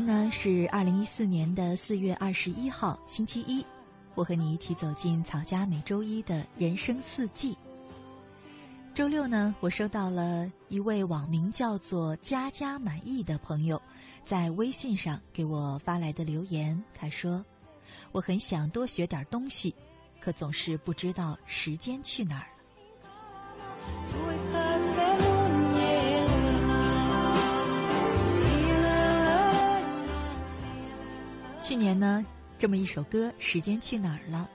天呢是二零一四年的四月二十一号，星期一。我和你一起走进草家每周一的人生四季。周六呢，我收到了一位网名叫做“家家满意”的朋友在微信上给我发来的留言。他说：“我很想多学点东西，可总是不知道时间去哪儿了。”去年呢，这么一首歌《时间去哪儿了》，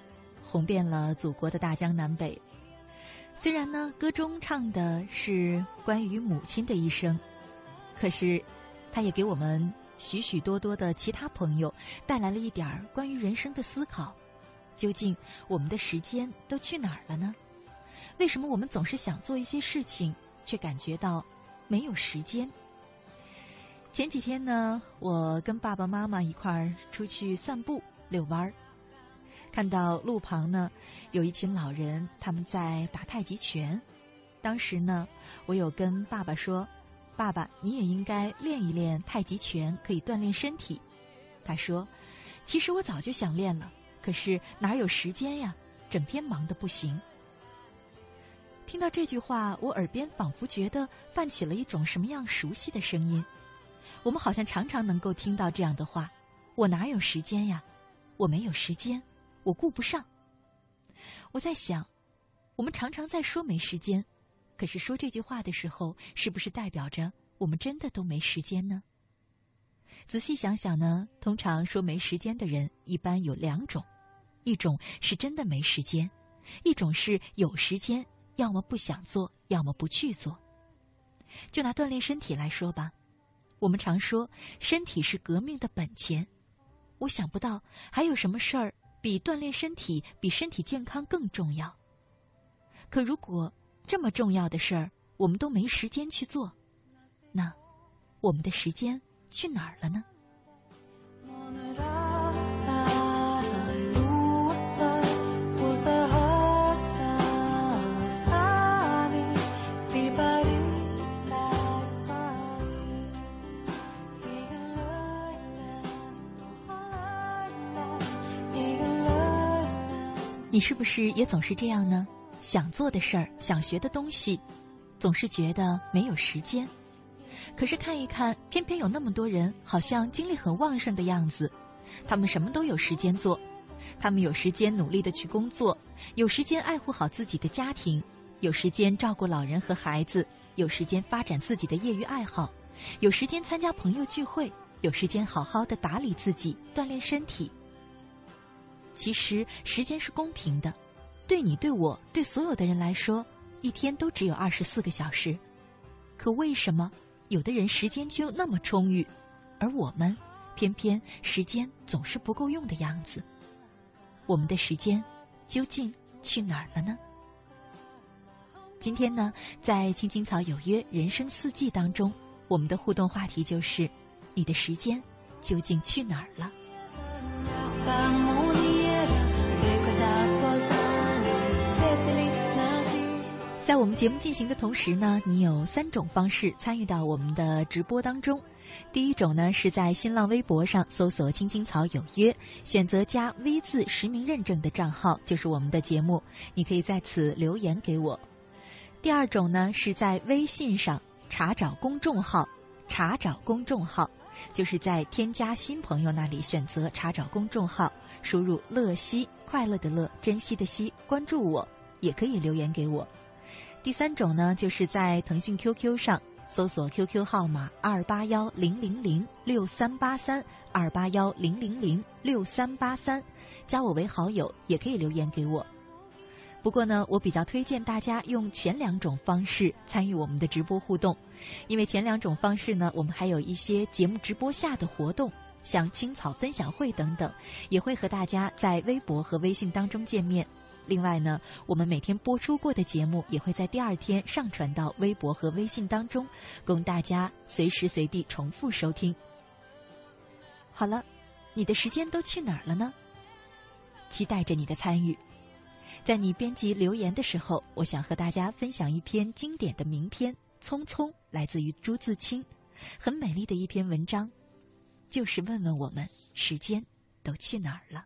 红遍了祖国的大江南北。虽然呢，歌中唱的是关于母亲的一生，可是，它也给我们许许多多的其他朋友带来了一点儿关于人生的思考。究竟我们的时间都去哪儿了呢？为什么我们总是想做一些事情，却感觉到没有时间？前几天呢，我跟爸爸妈妈一块儿出去散步遛弯儿，看到路旁呢有一群老人，他们在打太极拳。当时呢，我有跟爸爸说：“爸爸，你也应该练一练太极拳，可以锻炼身体。”他说：“其实我早就想练了，可是哪有时间呀？整天忙得不行。”听到这句话，我耳边仿佛觉得泛起了一种什么样熟悉的声音。我们好像常常能够听到这样的话：“我哪有时间呀？我没有时间，我顾不上。”我在想，我们常常在说没时间，可是说这句话的时候，是不是代表着我们真的都没时间呢？仔细想想呢，通常说没时间的人一般有两种：一种是真的没时间，一种是有时间，要么不想做，要么不去做。就拿锻炼身体来说吧。我们常说，身体是革命的本钱。我想不到还有什么事儿比锻炼身体、比身体健康更重要。可如果这么重要的事儿我们都没时间去做，那我们的时间去哪儿了呢？你是不是也总是这样呢？想做的事儿，想学的东西，总是觉得没有时间。可是看一看，偏偏有那么多人，好像精力很旺盛的样子。他们什么都有时间做，他们有时间努力的去工作，有时间爱护好自己的家庭，有时间照顾老人和孩子，有时间发展自己的业余爱好，有时间参加朋友聚会，有时间好好的打理自己，锻炼身体。其实时间是公平的，对你、对我、对所有的人来说，一天都只有二十四个小时。可为什么有的人时间就那么充裕，而我们偏偏时间总是不够用的样子？我们的时间究竟去哪儿了呢？今天呢，在《青青草有约·人生四季》当中，我们的互动话题就是：你的时间究竟去哪儿了？在我们节目进行的同时呢，你有三种方式参与到我们的直播当中。第一种呢，是在新浪微博上搜索“青青草有约”，选择加 V 字实名认证的账号，就是我们的节目，你可以在此留言给我。第二种呢，是在微信上查找公众号，查找公众号，就是在添加新朋友那里选择查找公众号，输入“乐西”快乐的乐，珍惜的惜，关注我，也可以留言给我。第三种呢，就是在腾讯 QQ 上搜索 QQ 号码二八幺零零零六三八三二八幺零零零六三八三，加我为好友，也可以留言给我。不过呢，我比较推荐大家用前两种方式参与我们的直播互动，因为前两种方式呢，我们还有一些节目直播下的活动，像青草分享会等等，也会和大家在微博和微信当中见面。另外呢，我们每天播出过的节目也会在第二天上传到微博和微信当中，供大家随时随地重复收听。好了，你的时间都去哪儿了呢？期待着你的参与。在你编辑留言的时候，我想和大家分享一篇经典的名篇《匆匆》，来自于朱自清，很美丽的一篇文章，就是问问我们时间都去哪儿了。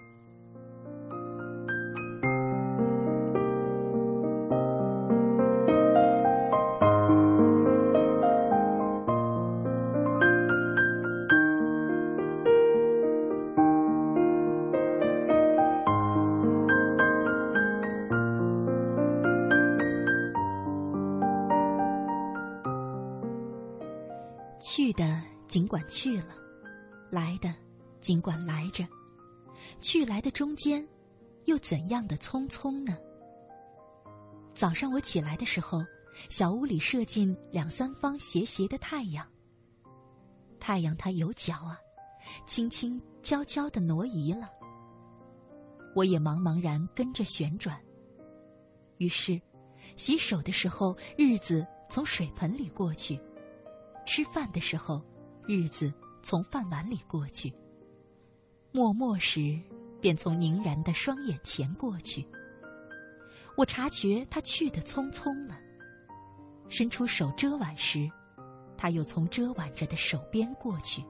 去了，来的尽管来着，去来的中间，又怎样的匆匆呢？早上我起来的时候，小屋里射进两三方斜斜的太阳。太阳它有脚啊，轻轻悄悄的挪移了。我也茫茫然跟着旋转。于是，洗手的时候，日子从水盆里过去；吃饭的时候。日子从饭碗里过去，默默时便从凝然的双眼前过去。我察觉他去的匆匆了，伸出手遮挽时，他又从遮挽着的手边过去。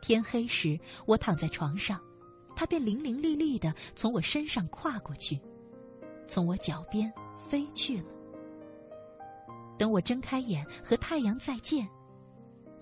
天黑时，我躺在床上，他便伶伶俐俐的从我身上跨过去，从我脚边飞去了。等我睁开眼和太阳再见，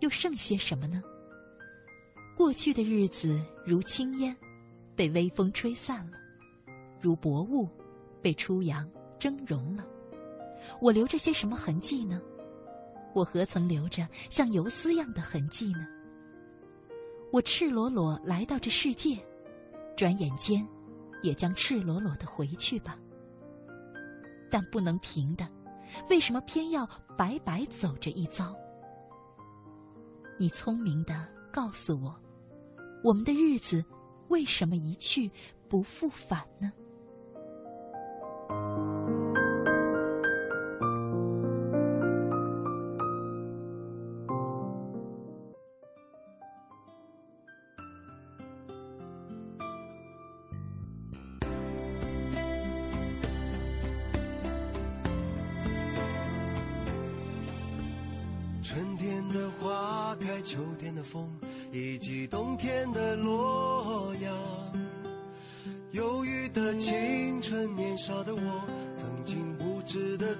又剩些什么呢？过去的日子如轻烟，被微风吹散了；如薄雾，被初阳蒸融了。我留着些什么痕迹呢？我何曾留着像游丝样的痕迹呢？我赤裸裸来到这世界，转眼间，也将赤裸裸的回去吧。但不能平的，为什么偏要白白走这一遭？你聪明的告诉我。我们的日子为什么一去不复返呢？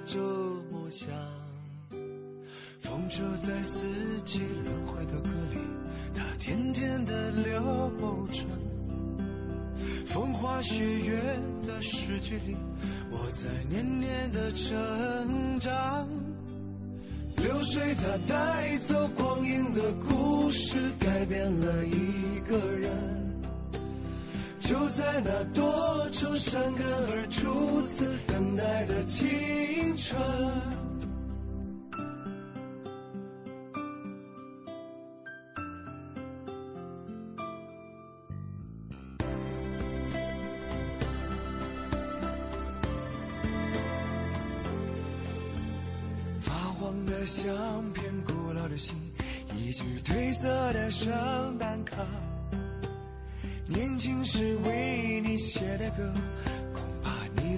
这么想。风车在四季轮回的歌里，它甜甜的流转。风花雪月的诗句里，我在年年的成长。流水它带走光阴的故事，改变了一个人。就在那多愁善感而初次等待的青春。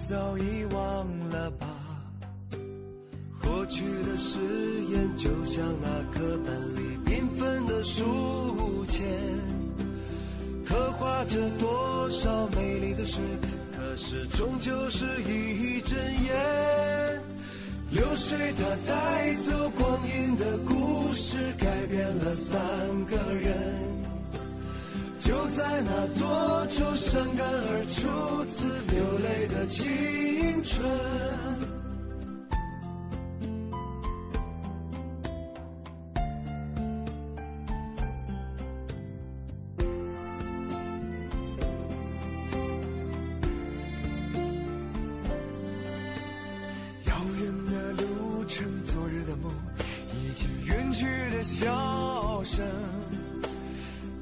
早已忘了吧。过去的誓言，就像那课本里缤纷的书签，刻画着多少美丽的诗，可是终究是一阵烟。流水它带走光阴的故事，改变了三个人。就在那多愁善感而初次流泪的青春，遥远的路程，昨日的梦，已经远去的笑声。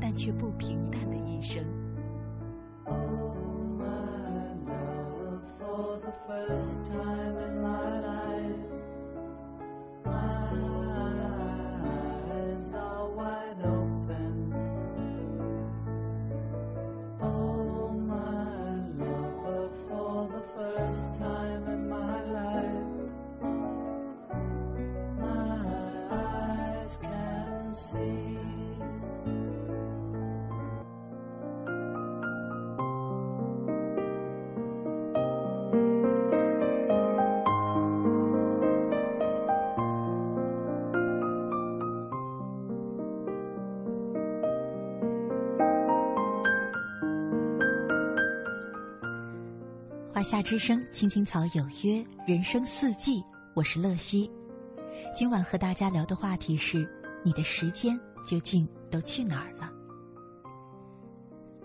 但却不平淡的一生。Oh, my love, for the first time 夏之声，青青草有约，人生四季，我是乐西。今晚和大家聊的话题是：你的时间究竟都去哪儿了？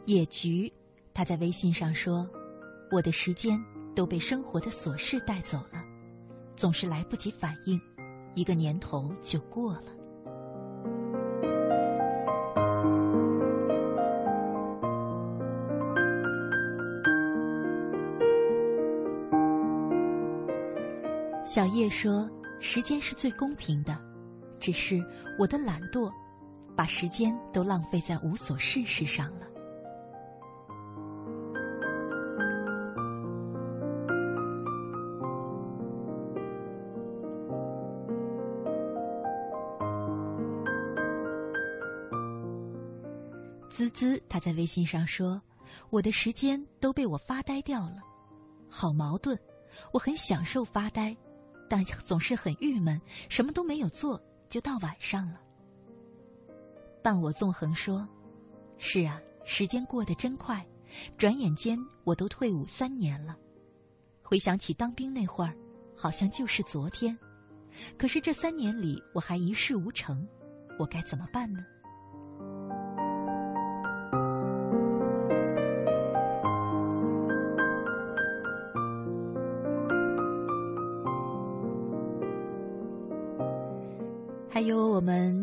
野菊，他在微信上说：“我的时间都被生活的琐事带走了，总是来不及反应，一个年头就过了。”小叶说：“时间是最公平的，只是我的懒惰，把时间都浪费在无所事事上了。”滋滋，他在微信上说：“我的时间都被我发呆掉了，好矛盾。我很享受发呆。”但总是很郁闷，什么都没有做，就到晚上了。伴我纵横说：“是啊，时间过得真快，转眼间我都退伍三年了。回想起当兵那会儿，好像就是昨天。可是这三年里，我还一事无成，我该怎么办呢？”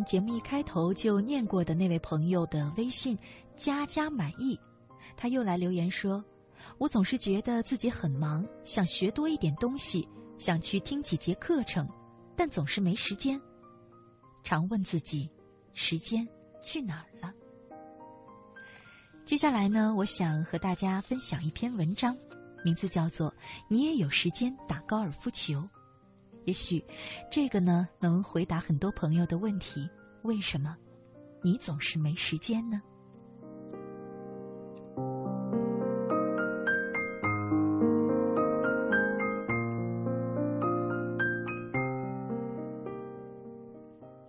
节目一开头就念过的那位朋友的微信“家家满意”，他又来留言说：“我总是觉得自己很忙，想学多一点东西，想去听几节课程，但总是没时间。常问自己，时间去哪儿了？”接下来呢，我想和大家分享一篇文章，名字叫做《你也有时间打高尔夫球》。也许，这个呢能回答很多朋友的问题：为什么你总是没时间呢？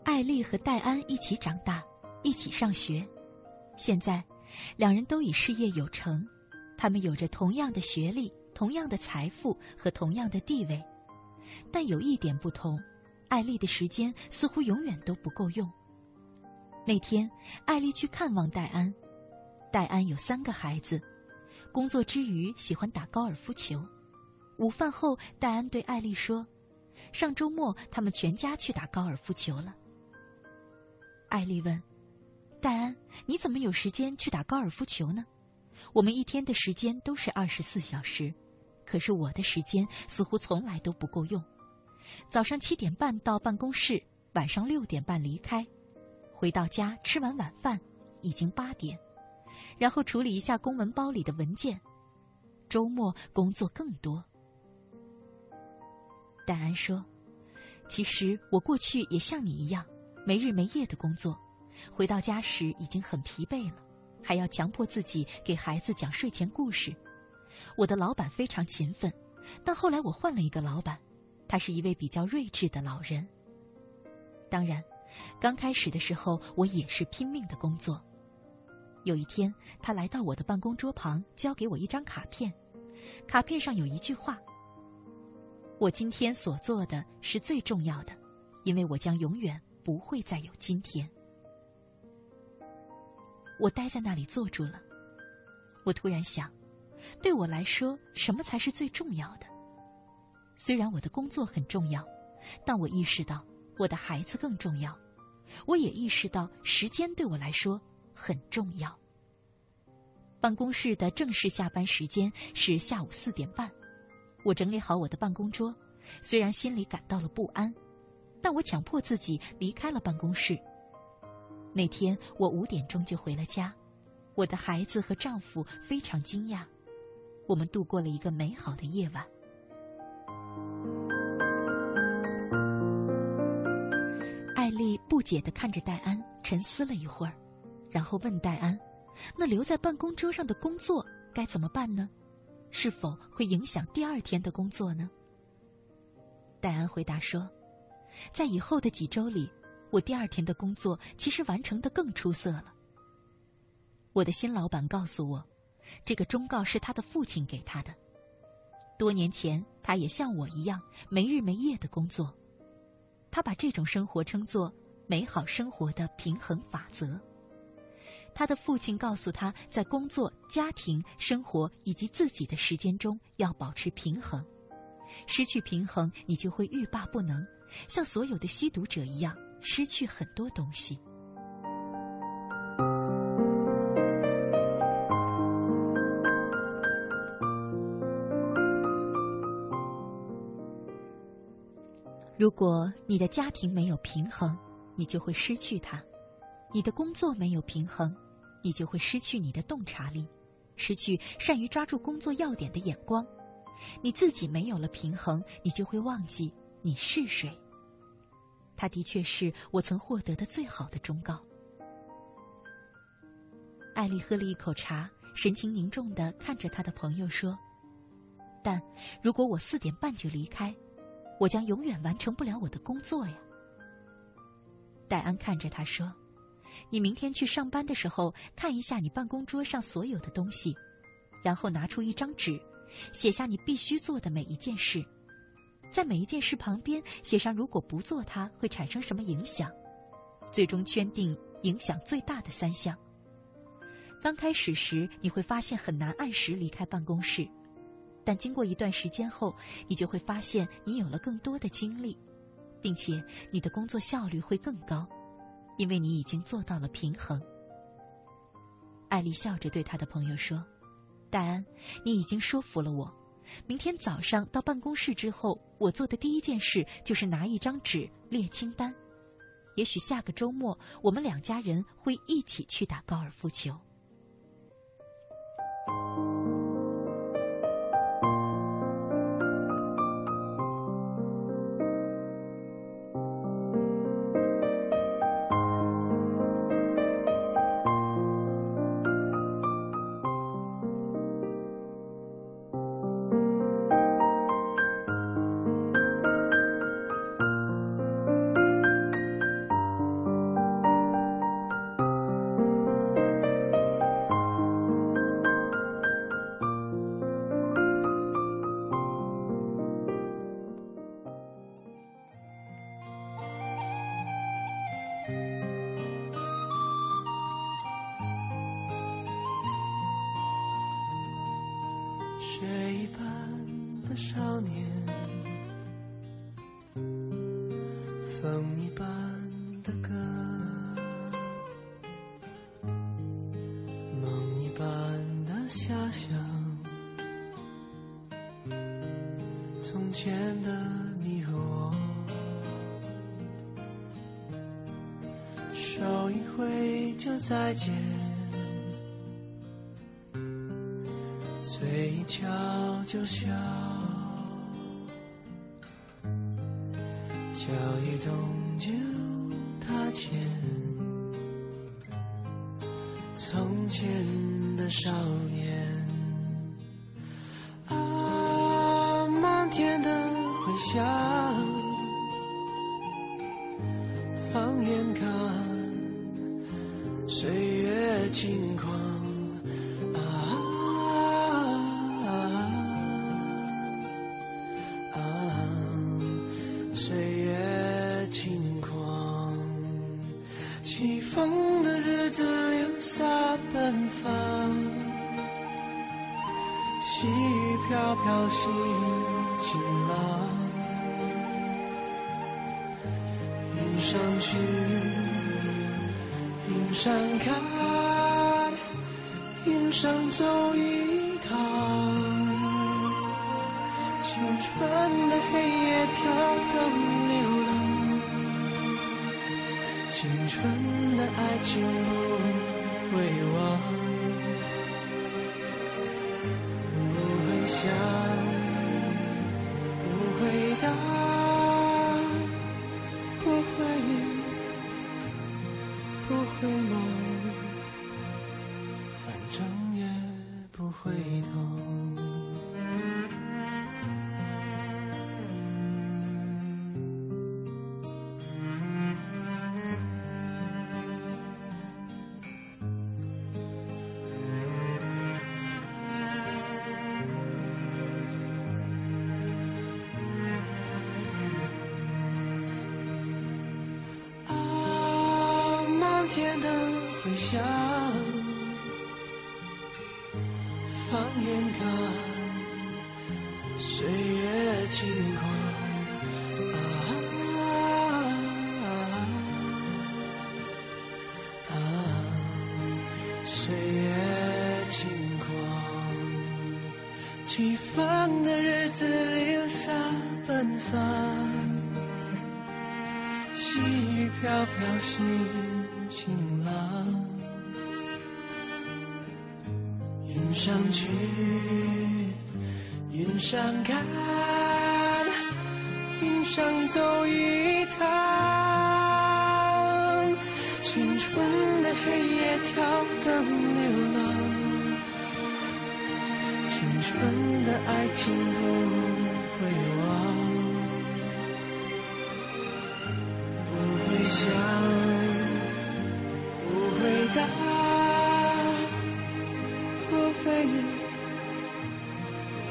艾丽和戴安一起长大，一起上学，现在两人都已事业有成，他们有着同样的学历、同样的财富和同样的地位。但有一点不同，艾丽的时间似乎永远都不够用。那天，艾丽去看望戴安，戴安有三个孩子，工作之余喜欢打高尔夫球。午饭后，戴安对艾丽说：“上周末他们全家去打高尔夫球了。”艾丽问：“戴安，你怎么有时间去打高尔夫球呢？我们一天的时间都是二十四小时。”可是我的时间似乎从来都不够用。早上七点半到办公室，晚上六点半离开，回到家吃完晚饭，已经八点，然后处理一下公文包里的文件。周末工作更多。戴安说：“其实我过去也像你一样，没日没夜的工作，回到家时已经很疲惫了，还要强迫自己给孩子讲睡前故事。”我的老板非常勤奋，但后来我换了一个老板，他是一位比较睿智的老人。当然，刚开始的时候，我也是拼命的工作。有一天，他来到我的办公桌旁，交给我一张卡片，卡片上有一句话：“我今天所做的是最重要的，因为我将永远不会再有今天。”我呆在那里坐住了。我突然想，对我来说，什么才是最重要的？虽然我的工作很重要，但我意识到我的孩子更重要。我也意识到时间对我来说很重要。办公室的正式下班时间是下午四点半。我整理好我的办公桌，虽然心里感到了不安，但我强迫自己离开了办公室。那天我五点钟就回了家，我的孩子和丈夫非常惊讶。我们度过了一个美好的夜晚。不解的看着戴安，沉思了一会儿，然后问戴安：“那留在办公桌上的工作该怎么办呢？是否会影响第二天的工作呢？”戴安回答说：“在以后的几周里，我第二天的工作其实完成的更出色了。我的新老板告诉我，这个忠告是他的父亲给他的。多年前，他也像我一样没日没夜的工作。”他把这种生活称作“美好生活的平衡法则”。他的父亲告诉他在工作、家庭、生活以及自己的时间中要保持平衡。失去平衡，你就会欲罢不能，像所有的吸毒者一样，失去很多东西。如果你的家庭没有平衡，你就会失去它；你的工作没有平衡，你就会失去你的洞察力，失去善于抓住工作要点的眼光；你自己没有了平衡，你就会忘记你是谁。他的确是我曾获得的最好的忠告。艾丽喝了一口茶，神情凝重的看着他的朋友说：“但如果我四点半就离开。”我将永远完成不了我的工作呀。戴安看着他说：“你明天去上班的时候，看一下你办公桌上所有的东西，然后拿出一张纸，写下你必须做的每一件事，在每一件事旁边写上如果不做它会产生什么影响，最终圈定影响最大的三项。刚开始时你会发现很难按时离开办公室。”但经过一段时间后，你就会发现你有了更多的精力，并且你的工作效率会更高，因为你已经做到了平衡。艾丽笑着对他的朋友说：“戴安，你已经说服了我。明天早上到办公室之后，我做的第一件事就是拿一张纸列清单。也许下个周末我们两家人会一起去打高尔夫球。”水一般的少年风一般少年啊，满天的回响，放眼看。岁月轻狂。心晴朗，云上去，云上看，云上走一趟。青春的黑夜跳动流浪，青春的爱情不会忘，飘心晴朗，云上去，云上看，云上走一趟。青春的黑夜跳动流浪，青春的爱情不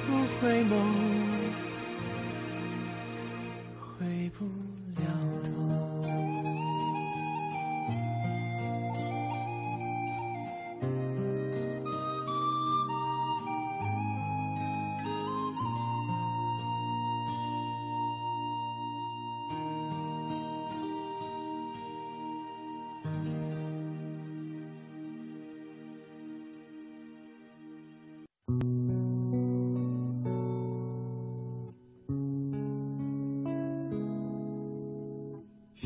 不回眸。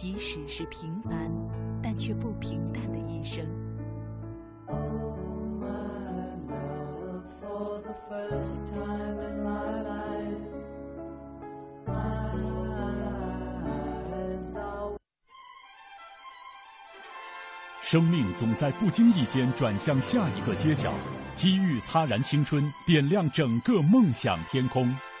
即使是平凡，但却不平淡的一生。Oh, 生命总在不经意间转向下一个街角，机遇擦燃青春，点亮整个梦想天空。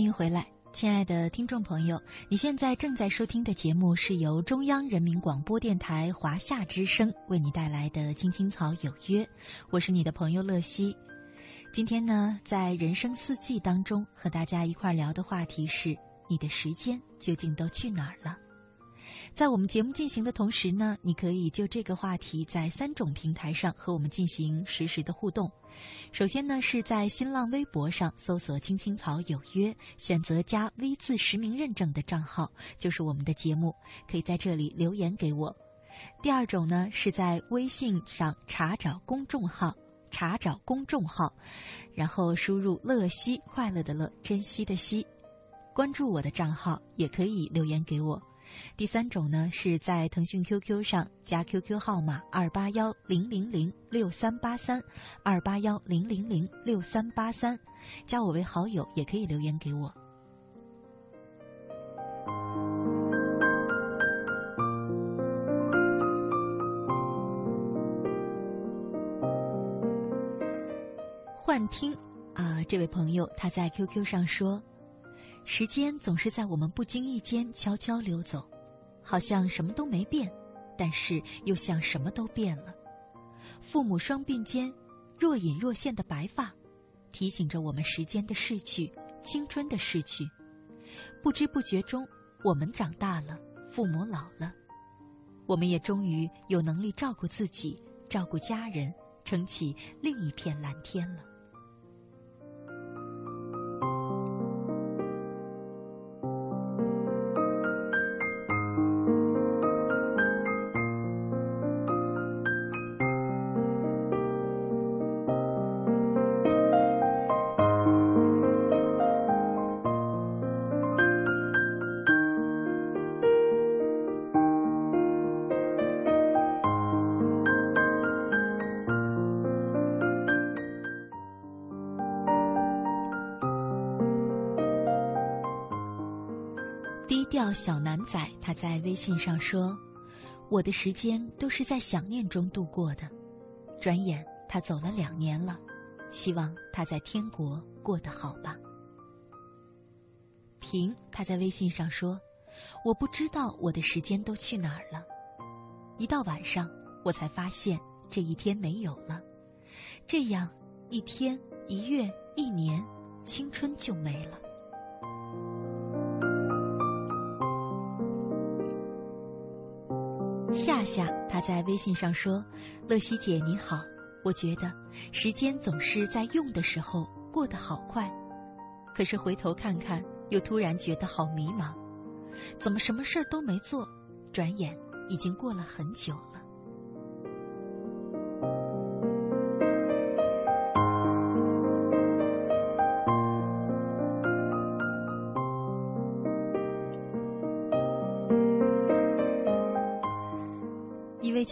欢迎回来，亲爱的听众朋友，你现在正在收听的节目是由中央人民广播电台华夏之声为你带来的《青青草有约》，我是你的朋友乐西。今天呢，在人生四季当中和大家一块聊的话题是：你的时间究竟都去哪儿了？在我们节目进行的同时呢，你可以就这个话题在三种平台上和我们进行实时的互动。首先呢，是在新浪微博上搜索“青青草有约”，选择加 V 字实名认证的账号，就是我们的节目，可以在这里留言给我。第二种呢，是在微信上查找公众号，查找公众号，然后输入“乐西”，快乐的乐，珍惜的惜，关注我的账号，也可以留言给我。第三种呢，是在腾讯 QQ 上加 QQ 号码二八幺零零零六三八三，二八幺零零零六三八三，加我为好友也可以留言给我。幻听啊，这位朋友他在 QQ 上说。时间总是在我们不经意间悄悄流走，好像什么都没变，但是又像什么都变了。父母双鬓间若隐若现的白发，提醒着我们时间的逝去，青春的逝去。不知不觉中，我们长大了，父母老了，我们也终于有能力照顾自己，照顾家人，撑起另一片蓝天了。在微信上说：“我的时间都是在想念中度过的。转眼他走了两年了，希望他在天国过得好吧。”平他在微信上说：“我不知道我的时间都去哪儿了。一到晚上，我才发现这一天没有了。这样一天、一月、一年，青春就没了。”夏夏他在微信上说：“乐西姐你好，我觉得时间总是在用的时候过得好快，可是回头看看，又突然觉得好迷茫，怎么什么事儿都没做，转眼已经过了很久了。”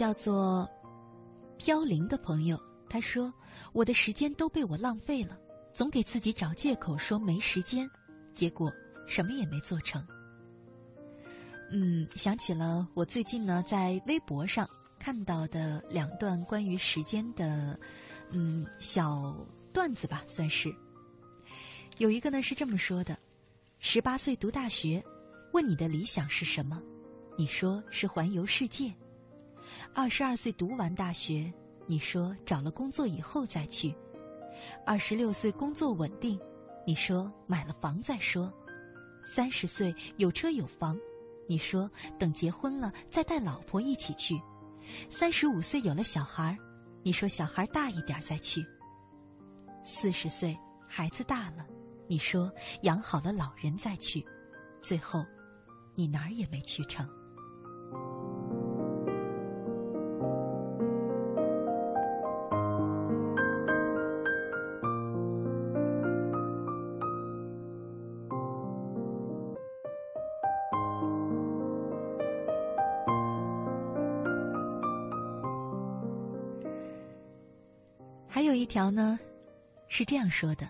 叫做飘零的朋友，他说：“我的时间都被我浪费了，总给自己找借口说没时间，结果什么也没做成。”嗯，想起了我最近呢在微博上看到的两段关于时间的嗯小段子吧，算是。有一个呢是这么说的：十八岁读大学，问你的理想是什么？你说是环游世界。二十二岁读完大学，你说找了工作以后再去；二十六岁工作稳定，你说买了房再说；三十岁有车有房，你说等结婚了再带老婆一起去；三十五岁有了小孩，你说小孩大一点再去；四十岁孩子大了，你说养好了老人再去；最后，你哪儿也没去成。呢，是这样说的：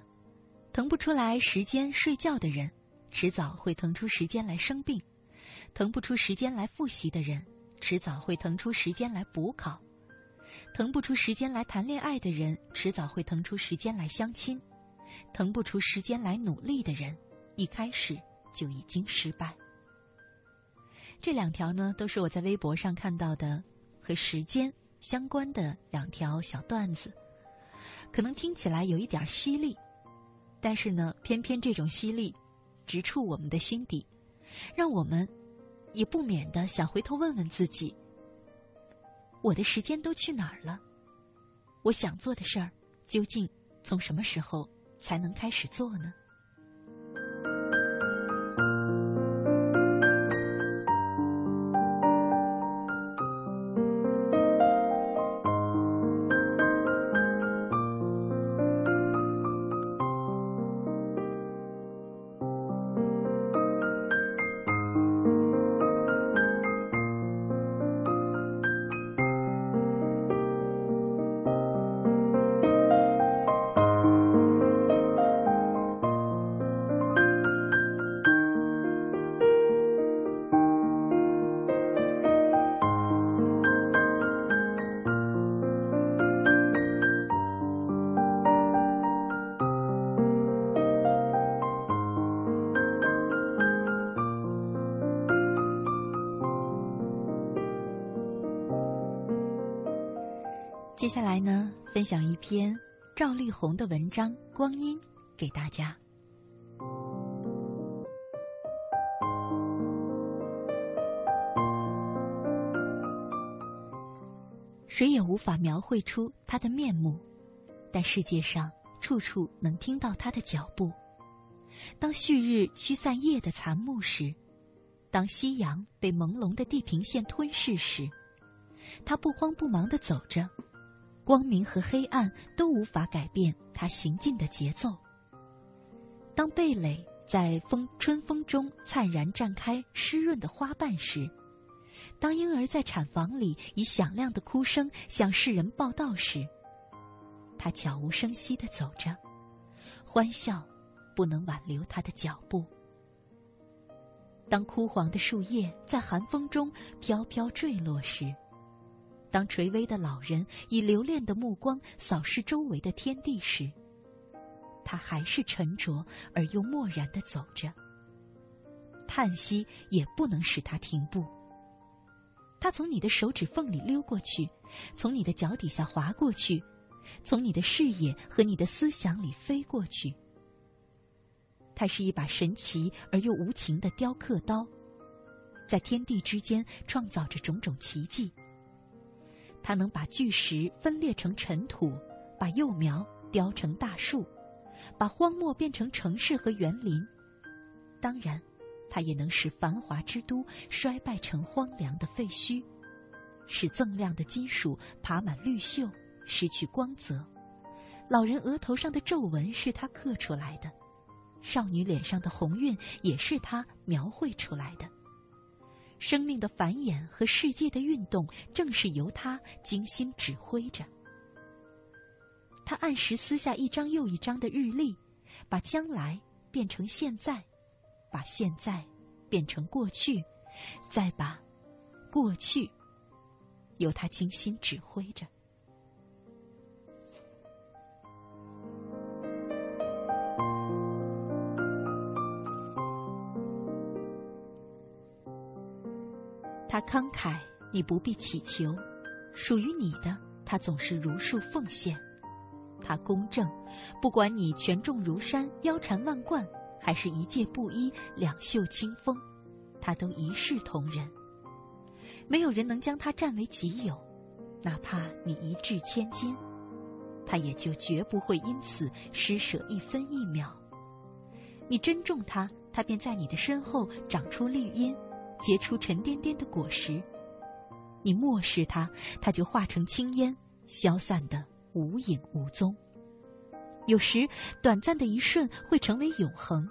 腾不出来时间睡觉的人，迟早会腾出时间来生病；腾不出时间来复习的人，迟早会腾出时间来补考；腾不出时间来谈恋爱的人，迟早会腾出时间来相亲；腾不出时间来努力的人，一开始就已经失败。这两条呢，都是我在微博上看到的和时间相关的两条小段子。可能听起来有一点犀利，但是呢，偏偏这种犀利，直触我们的心底，让我们也不免的想回头问问自己：我的时间都去哪儿了？我想做的事儿，究竟从什么时候才能开始做呢？接下来呢，分享一篇赵丽宏的文章《光阴》给大家。谁也无法描绘出他的面目，但世界上处处能听到他的脚步。当旭日驱散夜的残暮时，当夕阳被朦胧的地平线吞噬时，他不慌不忙的走着。光明和黑暗都无法改变他行进的节奏。当蓓蕾在风春风中灿然绽开湿润的花瓣时，当婴儿在产房里以响亮的哭声向世人报道时，他悄无声息的走着，欢笑不能挽留他的脚步。当枯黄的树叶在寒风中飘飘坠落时，当垂危的老人以留恋的目光扫视周围的天地时，他还是沉着而又漠然的走着。叹息也不能使他停步。他从你的手指缝里溜过去，从你的脚底下滑过去，从你的视野和你的思想里飞过去。它是一把神奇而又无情的雕刻刀，在天地之间创造着种种奇迹。它能把巨石分裂成尘土，把幼苗雕成大树，把荒漠变成城市和园林。当然。它也能使繁华之都衰败成荒凉的废墟，使锃亮的金属爬满绿锈，失去光泽。老人额头上的皱纹是他刻出来的，少女脸上的红晕也是他描绘出来的。生命的繁衍和世界的运动，正是由他精心指挥着。他按时撕下一张又一张的日历，把将来变成现在。把现在变成过去，再把过去由他精心指挥着。他慷慨，你不必祈求；属于你的，他总是如数奉献。他公正，不管你权重如山，腰缠万贯。还是一介布衣，两袖清风，他都一视同仁。没有人能将他占为己有，哪怕你一掷千金，他也就绝不会因此施舍一分一秒。你珍重他，他便在你的身后长出绿荫，结出沉甸甸的果实；你漠视它，它就化成青烟，消散的无影无踪。有时，短暂的一瞬会成为永恒，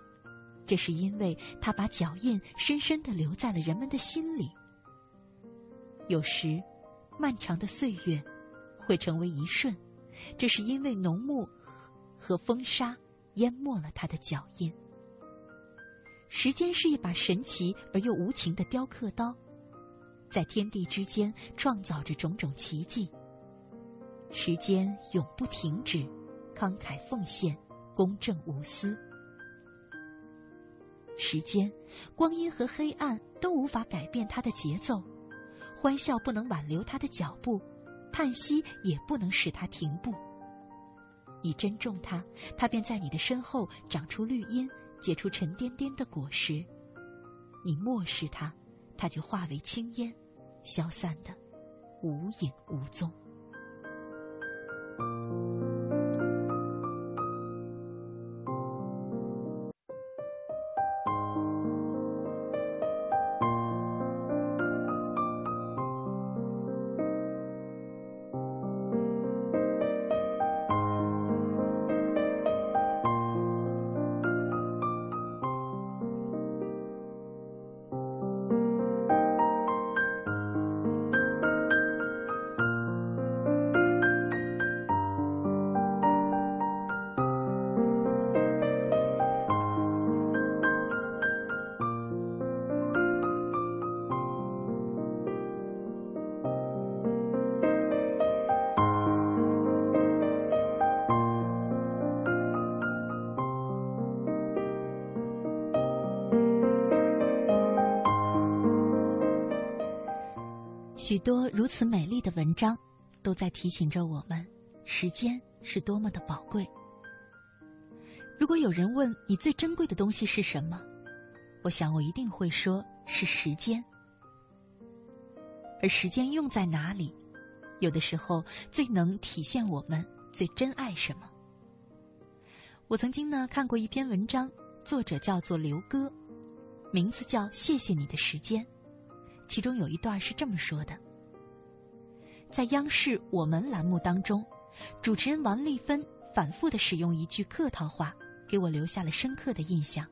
这是因为他把脚印深深的留在了人们的心里。有时，漫长的岁月会成为一瞬，这是因为浓雾和风沙淹没了他的脚印。时间是一把神奇而又无情的雕刻刀，在天地之间创造着种种奇迹。时间永不停止。慷慨奉献，公正无私。时间、光阴和黑暗都无法改变它的节奏，欢笑不能挽留它的脚步，叹息也不能使它停步。你珍重它，它便在你的身后长出绿荫，结出沉甸甸的果实；你漠视它，它就化为青烟，消散的无影无踪。多如此美丽的文章，都在提醒着我们，时间是多么的宝贵。如果有人问你最珍贵的东西是什么，我想我一定会说是时间。而时间用在哪里，有的时候最能体现我们最珍爱什么。我曾经呢看过一篇文章，作者叫做刘哥，名字叫《谢谢你的时间》。其中有一段是这么说的：在央视《我们》栏目当中，主持人王丽芬反复的使用一句客套话，给我留下了深刻的印象。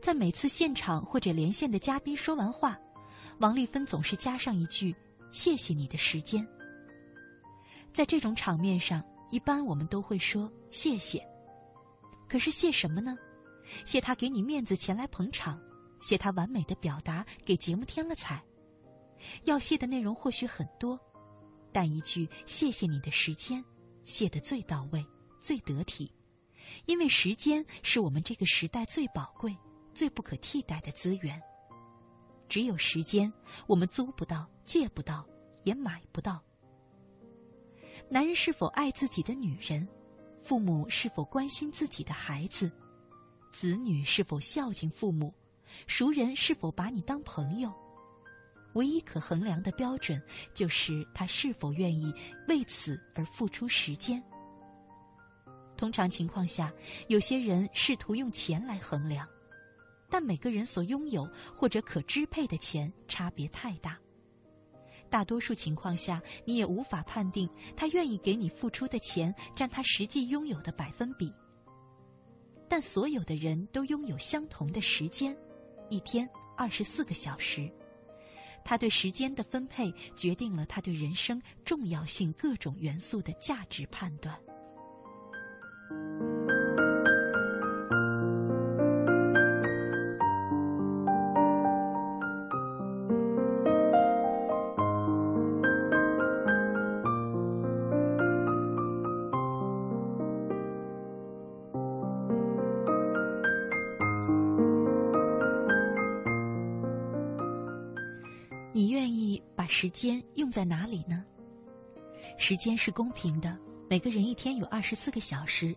在每次现场或者连线的嘉宾说完话，王丽芬总是加上一句“谢谢你的时间”。在这种场面上，一般我们都会说谢谢，可是谢什么呢？谢他给你面子前来捧场，写他完美的表达给节目添了彩。要谢的内容或许很多，但一句“谢谢你的时间”，谢得最到位、最得体，因为时间是我们这个时代最宝贵、最不可替代的资源。只有时间，我们租不到、借不到，也买不到。男人是否爱自己的女人？父母是否关心自己的孩子？子女是否孝敬父母？熟人是否把你当朋友？唯一可衡量的标准，就是他是否愿意为此而付出时间。通常情况下，有些人试图用钱来衡量，但每个人所拥有或者可支配的钱差别太大。大多数情况下，你也无法判定他愿意给你付出的钱占他实际拥有的百分比。但所有的人都拥有相同的时间，一天二十四个小时。他对时间的分配决定了他对人生重要性各种元素的价值判断。时间用在哪里呢？时间是公平的，每个人一天有二十四个小时，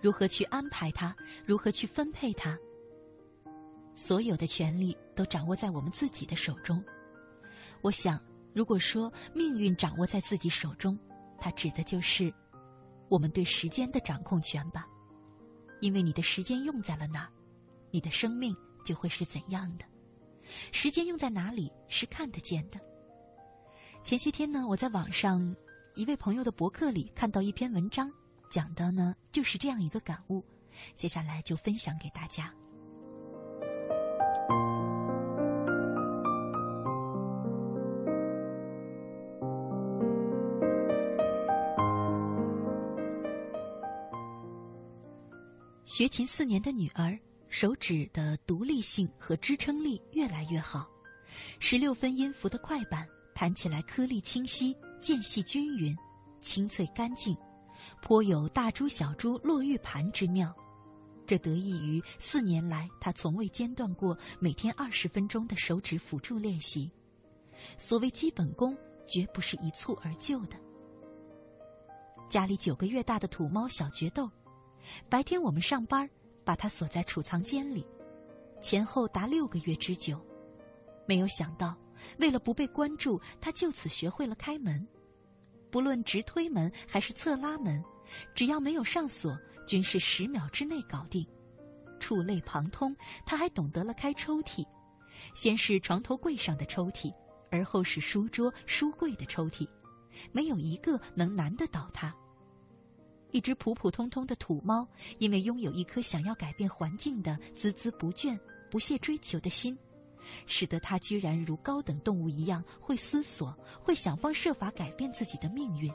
如何去安排它，如何去分配它，所有的权利都掌握在我们自己的手中。我想，如果说命运掌握在自己手中，它指的就是我们对时间的掌控权吧。因为你的时间用在了哪，你的生命就会是怎样的。时间用在哪里是看得见的。前些天呢，我在网上一位朋友的博客里看到一篇文章，讲的呢就是这样一个感悟，接下来就分享给大家。学琴四年的女儿，手指的独立性和支撑力越来越好，十六分音符的快板。弹起来颗粒清晰，间隙均匀，清脆干净，颇有大珠小珠落玉盘之妙。这得益于四年来他从未间断过每天二十分钟的手指辅助练习。所谓基本功，绝不是一蹴而就的。家里九个月大的土猫小决斗，白天我们上班，把它锁在储藏间里，前后达六个月之久，没有想到。为了不被关注，他就此学会了开门。不论直推门还是侧拉门，只要没有上锁，均是十秒之内搞定。触类旁通，他还懂得了开抽屉，先是床头柜上的抽屉，而后是书桌、书柜的抽屉，没有一个能难得倒他。一只普普通通的土猫，因为拥有一颗想要改变环境的孜孜不倦、不懈追求的心。使得他居然如高等动物一样会思索，会想方设法改变自己的命运，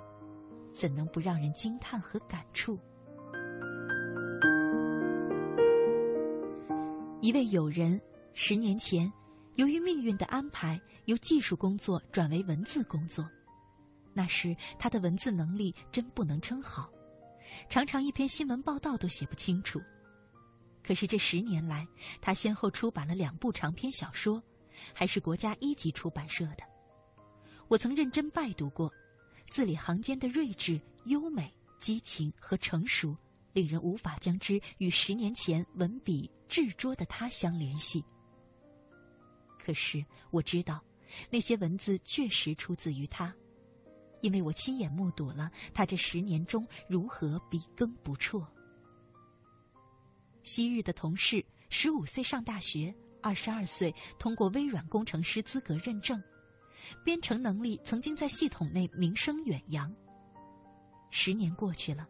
怎能不让人惊叹和感触？一位友人十年前，由于命运的安排，由技术工作转为文字工作。那时他的文字能力真不能称好，常常一篇新闻报道都写不清楚。可是这十年来，他先后出版了两部长篇小说，还是国家一级出版社的。我曾认真拜读过，字里行间的睿智、优美、激情和成熟，令人无法将之与十年前文笔稚拙的他相联系。可是我知道，那些文字确实出自于他，因为我亲眼目睹了他这十年中如何笔耕不辍。昔日的同事，十五岁上大学，二十二岁通过微软工程师资格认证，编程能力曾经在系统内名声远扬。十年过去了，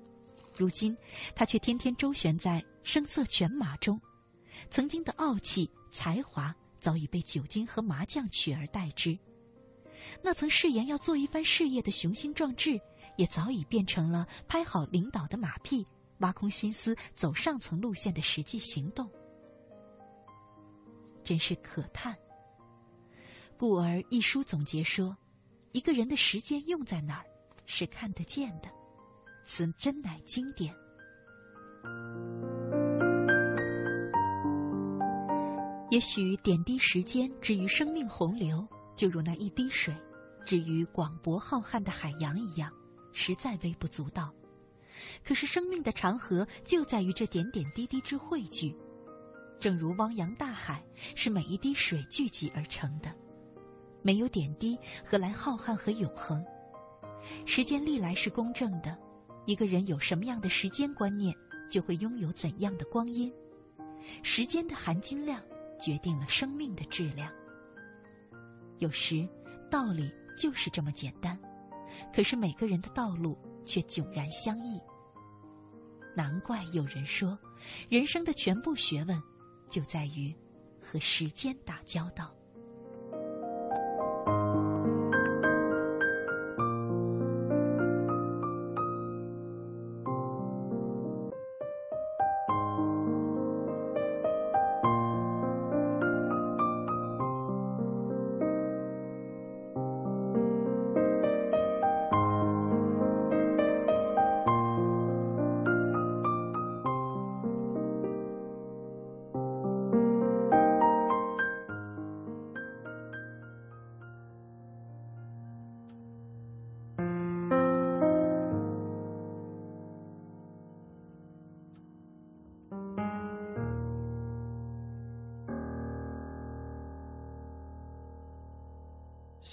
如今他却天天周旋在声色犬马中，曾经的傲气、才华早已被酒精和麻将取而代之，那曾誓言要做一番事业的雄心壮志，也早已变成了拍好领导的马屁。挖空心思走上层路线的实际行动。真是可叹。故而一书总结说：“一个人的时间用在哪儿，是看得见的。”此真乃经典。也许点滴时间之于生命洪流，就如那一滴水，之于广博浩瀚的海洋一样，实在微不足道。可是生命的长河就在于这点点滴滴之汇聚，正如汪洋大海是每一滴水聚集而成的。没有点滴，何来浩瀚和永恒？时间历来是公正的，一个人有什么样的时间观念，就会拥有怎样的光阴。时间的含金量。决定了生命的质量。有时，道理就是这么简单，可是每个人的道路却迥然相异。难怪有人说，人生的全部学问，就在于和时间打交道。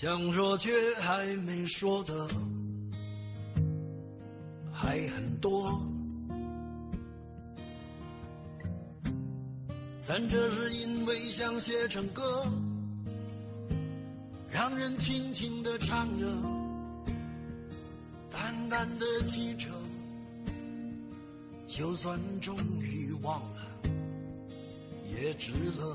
想说却还没说的还很多，咱这是因为想写成歌，让人轻轻的唱着，淡淡的记着，就算终于忘了，也值了。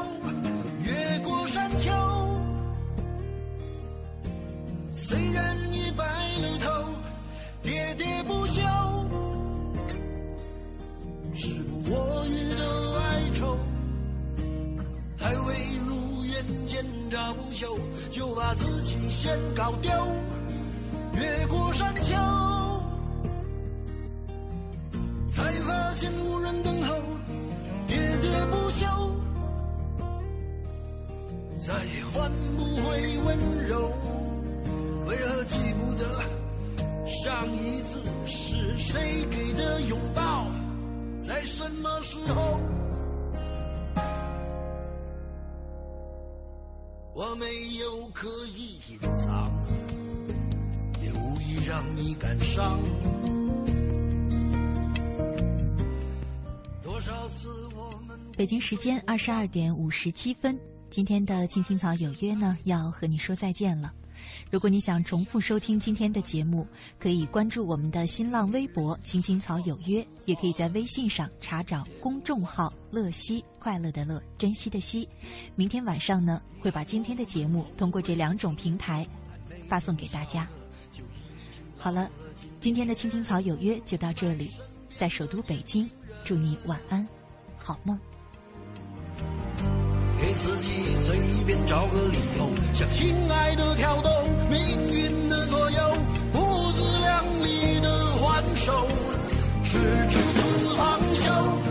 就把自己先搞丢。越过山丘，我没有刻意隐藏，也无意让你感伤。多少次我们？北京时间二十二点五十七分，今天的《青青草有约》呢，要和你说再见了。如果你想重复收听今天的节目，可以关注我们的新浪微博“青青草有约”，也可以在微信上查找公众号“乐西快乐的乐珍惜的惜”。明天晚上呢，会把今天的节目通过这两种平台发送给大家。好了，今天的青青草有约就到这里，在首都北京，祝你晚安，好梦。给自己一边找个理由，向亲爱的挑逗，命运的左右，不自量力的还手，直至死方休。